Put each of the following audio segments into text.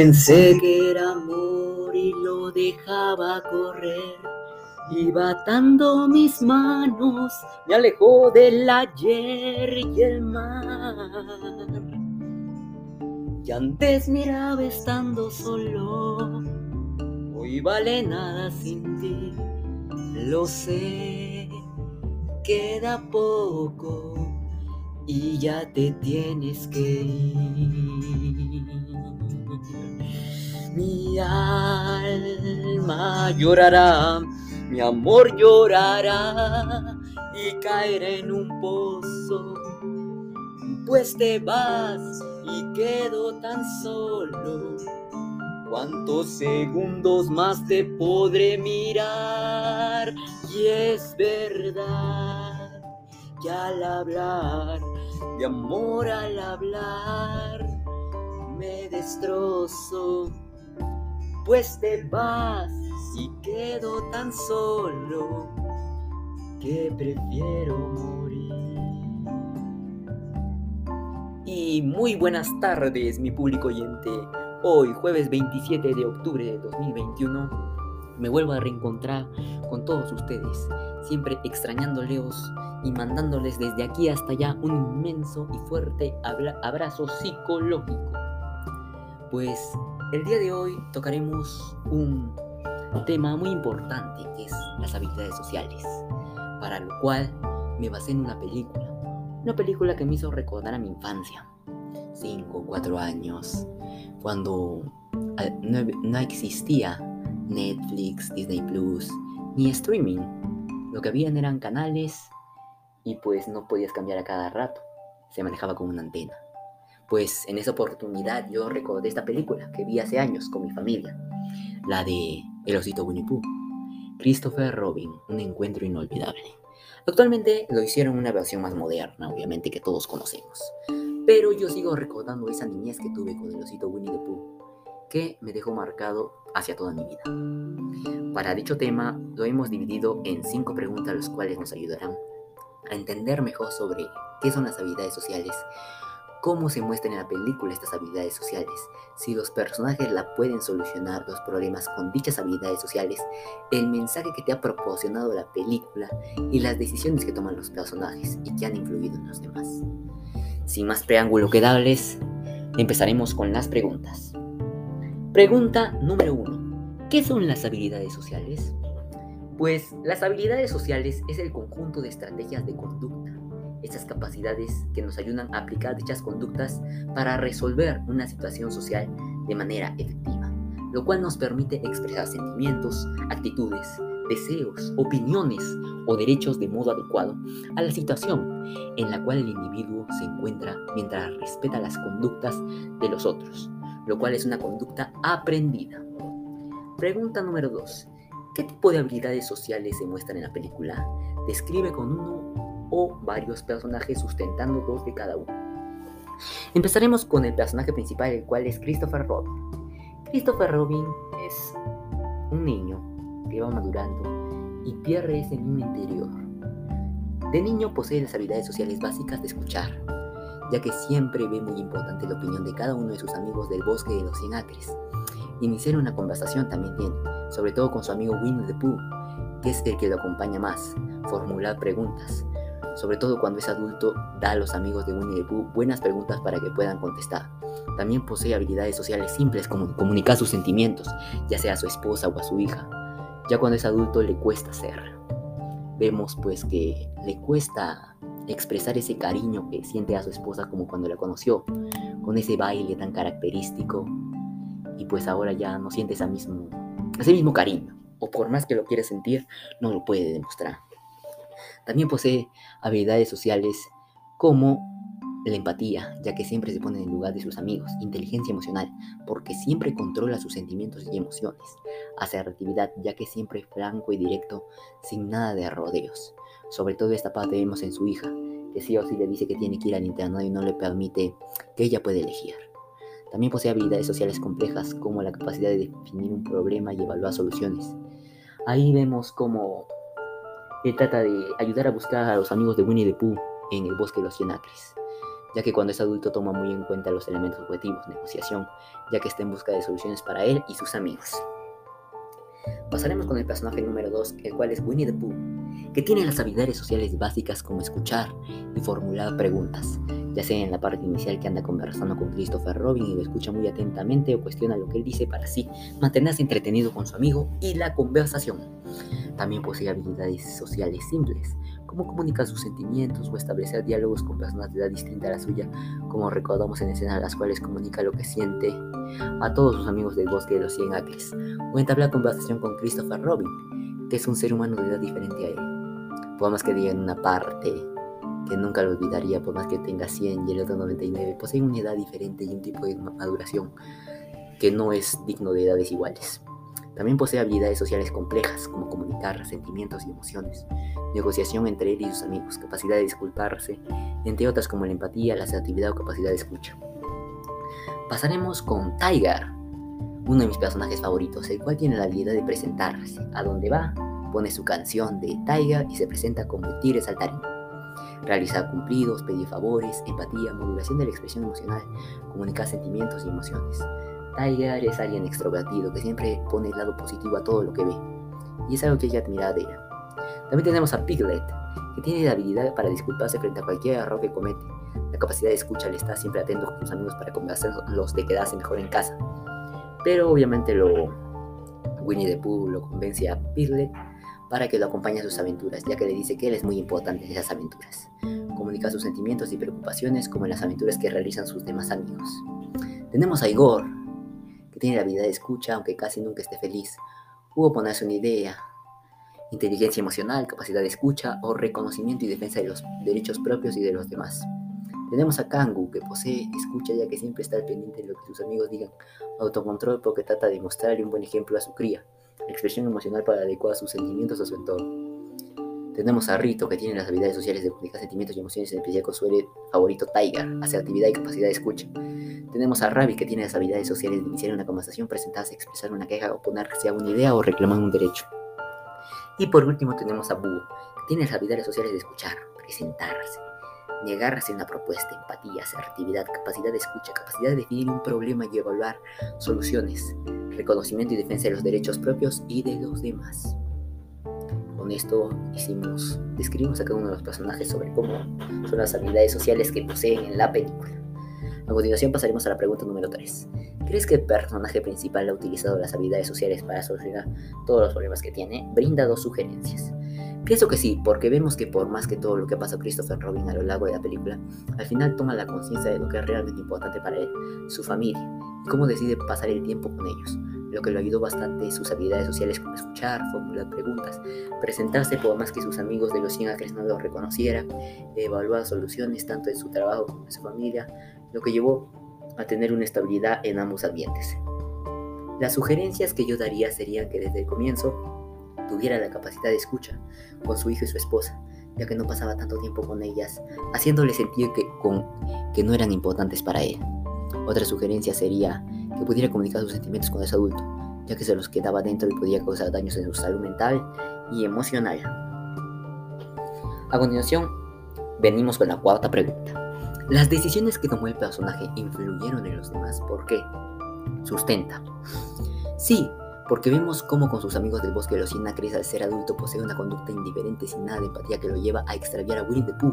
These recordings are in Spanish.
pensé que era amor y lo dejaba correr. Iba atando mis manos, me alejó del ayer y el mar. Y antes miraba estando solo, hoy vale nada sin ti, lo sé, queda poco y ya te tienes que ir. Mi alma llorará, mi amor llorará y caerá en un pozo, pues te vas y quedo tan solo. ¿Cuántos segundos más te podré mirar? Y es verdad que al hablar, de amor al hablar, me destrozo, pues te vas y quedo tan solo que prefiero morir. Y muy buenas tardes, mi público oyente. Hoy, jueves 27 de octubre de 2021, me vuelvo a reencontrar con todos ustedes, siempre extrañándoles y mandándoles desde aquí hasta allá un inmenso y fuerte abrazo psicológico. Pues el día de hoy tocaremos un tema muy importante que es las habilidades sociales, para lo cual me basé en una película, una película que me hizo recordar a mi infancia, 5 o 4 años, cuando eh, no, existía Netflix, Disney Plus, ni streaming. Lo que habían eran canales y pues no podías cambiar a cada rato. Se manejaba con una antena. Pues en esa oportunidad yo recordé esta película que vi hace años con mi familia, la de El osito Winnie Pooh. Christopher Robin, un encuentro inolvidable. Actualmente lo hicieron una versión más moderna, obviamente que todos conocemos. Pero yo sigo recordando esa niñez que tuve con el osito Winnie the Pooh, que me dejó marcado hacia toda mi vida. Para dicho tema lo hemos dividido en cinco preguntas las cuales nos ayudarán a entender mejor sobre qué son las habilidades sociales, cómo se muestran en la película estas habilidades sociales, si los personajes la pueden solucionar los problemas con dichas habilidades sociales, el mensaje que te ha proporcionado la película y las decisiones que toman los personajes y que han influido en los demás. Sin más preámbulo que darles, empezaremos con las preguntas. Pregunta número 1. ¿Qué son las habilidades sociales? Pues las habilidades sociales es el conjunto de estrategias de conducta, estas capacidades que nos ayudan a aplicar dichas conductas para resolver una situación social de manera efectiva, lo cual nos permite expresar sentimientos, actitudes, deseos, opiniones o derechos de modo adecuado a la situación en la cual el individuo se encuentra mientras respeta las conductas de los otros, lo cual es una conducta aprendida. Pregunta número 2. ¿Qué tipo de habilidades sociales se muestran en la película? Describe con uno o varios personajes sustentando dos de cada uno. Empezaremos con el personaje principal, el cual es Christopher Robin. Christopher Robin es un niño que va madurando y pierde ese niño interior. De niño posee las habilidades sociales básicas de escuchar, ya que siempre ve muy importante la opinión de cada uno de sus amigos del bosque de los 100 acres. Iniciar una conversación también tiene, sobre todo con su amigo Winnie the Pooh, que es el que lo acompaña más, formular preguntas, sobre todo cuando es adulto, da a los amigos de Winnie the Pooh buenas preguntas para que puedan contestar. También posee habilidades sociales simples como comunicar sus sentimientos, ya sea a su esposa o a su hija. Ya cuando es adulto le cuesta ser. Vemos pues que le cuesta expresar ese cariño que siente a su esposa como cuando la conoció, con ese baile tan característico. Y pues ahora ya no siente ese mismo, ese mismo cariño, o por más que lo quiera sentir, no lo puede demostrar. También posee habilidades sociales como la empatía, ya que siempre se pone en el lugar de sus amigos, inteligencia emocional, porque siempre controla sus sentimientos y emociones, asertividad, ya que siempre es franco y directo, sin nada de rodeos. Sobre todo esta parte vemos en su hija, que sí o sí le dice que tiene que ir al internado y no le permite que ella pueda elegir. También posee habilidades sociales complejas, como la capacidad de definir un problema y evaluar soluciones. Ahí vemos cómo él trata de ayudar a buscar a los amigos de Winnie the Pooh en el bosque de los Cien ya que cuando es adulto toma muy en cuenta los elementos objetivos, negociación, ya que está en busca de soluciones para él y sus amigos. Pasaremos con el personaje número 2, el cual es Winnie the Pooh, que tiene las habilidades sociales básicas como escuchar y formular preguntas, ya sea en la parte inicial que anda conversando con Christopher Robin y lo escucha muy atentamente o cuestiona lo que él dice para así mantenerse entretenido con su amigo y la conversación. También posee habilidades sociales simples, como comunicar sus sentimientos o establecer diálogos con personas de edad distinta a la suya, como recordamos en escenas en las cuales comunica lo que siente a todos sus amigos del bosque de los 100 acres, o entablar conversación con Christopher Robin, que es un ser humano de edad diferente a él. Por más que diga en una parte que nunca lo olvidaría, por más que tenga 100 y el otro 99, posee una edad diferente y un tipo de maduración que no es digno de edades iguales. También posee habilidades sociales complejas, como comunicar sentimientos y emociones, negociación entre él y sus amigos, capacidad de disculparse, entre otras como la empatía, la asertividad o capacidad de escucha. Pasaremos con Tiger, uno de mis personajes favoritos, el cual tiene la habilidad de presentarse. A donde va, pone su canción de Tiger y se presenta como el tigre saltarín. Realizar cumplidos, pedir favores, empatía, modulación de la expresión emocional, comunicar sentimientos y emociones. Tiger es alguien extrovertido que siempre pone el lado positivo a todo lo que ve. Y es algo que ella admira de él. También tenemos a Piglet, que tiene la habilidad para disculparse frente a cualquier error que comete. La capacidad de escucha le está siempre atento con sus amigos para convencerlos de quedarse mejor en casa. Pero obviamente lo Winnie the Pooh lo convence a Piglet para que lo acompañe a sus aventuras, ya que le dice que él es muy importante en esas aventuras. Comunica sus sentimientos y preocupaciones como en las aventuras que realizan sus demás amigos. Tenemos a Igor, que tiene la habilidad de escucha aunque casi nunca esté feliz. Hubo ponerse una idea, inteligencia emocional, capacidad de escucha o reconocimiento y defensa de los derechos propios y de los demás. Tenemos a Kangu, que posee escucha ya que siempre está al pendiente de lo que sus amigos digan, autocontrol porque trata de mostrarle un buen ejemplo a su cría, expresión emocional para adecuar sus sentimientos a su entorno. Tenemos a Rito, que tiene las habilidades sociales de comunicar sentimientos y emociones, en especial con su favorito Tiger, asertividad y capacidad de escucha. Tenemos a Ravi, que tiene las habilidades sociales de iniciar una conversación, presentarse, expresar una queja, oponerse a una idea o reclamar un derecho. Y por último tenemos a Boo, que tiene las habilidades sociales de escuchar, presentarse, negarse una propuesta, empatía, asertividad, capacidad de escucha, capacidad de definir un problema y evaluar soluciones, reconocimiento y defensa de los derechos propios y de los demás. Con esto hicimos, describimos a cada uno de los personajes sobre cómo son las habilidades sociales que poseen en la película. A continuación pasaremos a la pregunta número 3. ¿Crees que el personaje principal ha utilizado las habilidades sociales para solucionar todos los problemas que tiene? Brinda dos sugerencias. Pienso que sí, porque vemos que por más que todo lo que pasa a Christopher Robin a lo largo de la película, al final toma la conciencia de lo que es realmente importante para él, su familia, y cómo decide pasar el tiempo con ellos. Lo que lo ayudó bastante sus habilidades sociales como escuchar, formular preguntas, presentarse por más que sus amigos de los 100 acres no lo reconocieran, evaluar soluciones tanto en su trabajo como en su familia, lo que llevó a tener una estabilidad en ambos ambientes. Las sugerencias que yo daría serían que desde el comienzo tuviera la capacidad de escucha con su hijo y su esposa, ya que no pasaba tanto tiempo con ellas, haciéndole sentir que, no eran importantes para él. Otra sugerencia sería que pudiera comunicar sus sentimientos cuando es adulto, ya que se los quedaba dentro y podía causar daños en su salud mental y emocional. A continuación, venimos con la cuarta pregunta. Las decisiones que tomó el personaje influyeron en los demás. ¿Por qué? Sustenta. Sí, porque vemos cómo con sus amigos del bosque de los acres al ser adulto posee una conducta indiferente sin nada de empatía que lo lleva a extraviar a Winnie the Pooh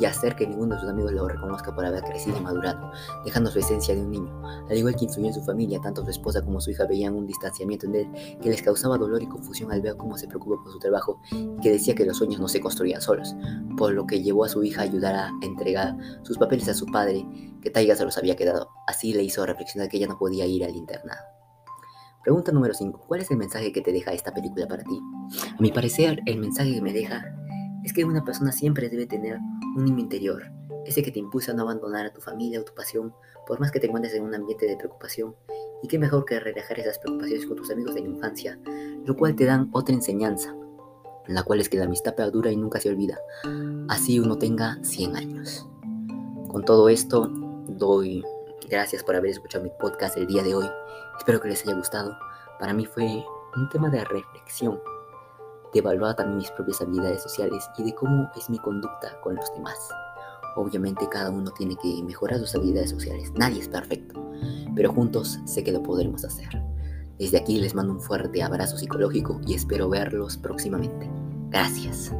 y hacer que ninguno de sus amigos lo reconozca por haber crecido y madurado, dejando su esencia de un niño. Al igual que influyó en su familia, tanto su esposa como su hija veían un distanciamiento en él que les causaba dolor y confusión al ver cómo se preocupa por su trabajo y que decía que los sueños no se construían solos, por lo que llevó a su hija a ayudar a entregar sus papeles a su padre, que Taiga se los había quedado. Así le hizo reflexionar que ella no podía ir al internado. Pregunta número 5. ¿Cuál es el mensaje que te deja esta película para ti? A mi parecer, el mensaje que me deja es que una persona siempre debe tener un niño interior, ese que te impulsa a no abandonar a tu familia o tu pasión, por más que te encuentres en un ambiente de preocupación. Y qué mejor que relajar esas preocupaciones con tus amigos de la infancia, lo cual te dan otra enseñanza, la cual es que la amistad perdura y nunca se olvida, así uno tenga 100 años. Con todo esto, doy Gracias por haber escuchado mi podcast el día de hoy. Espero que les haya gustado. Para mí fue un tema de reflexión, de evaluar también mis propias habilidades sociales y de cómo es mi conducta con los demás. Obviamente cada uno tiene que mejorar sus habilidades sociales. Nadie es perfecto, pero juntos sé que lo podremos hacer. Desde aquí les mando un fuerte abrazo psicológico y espero verlos próximamente. Gracias.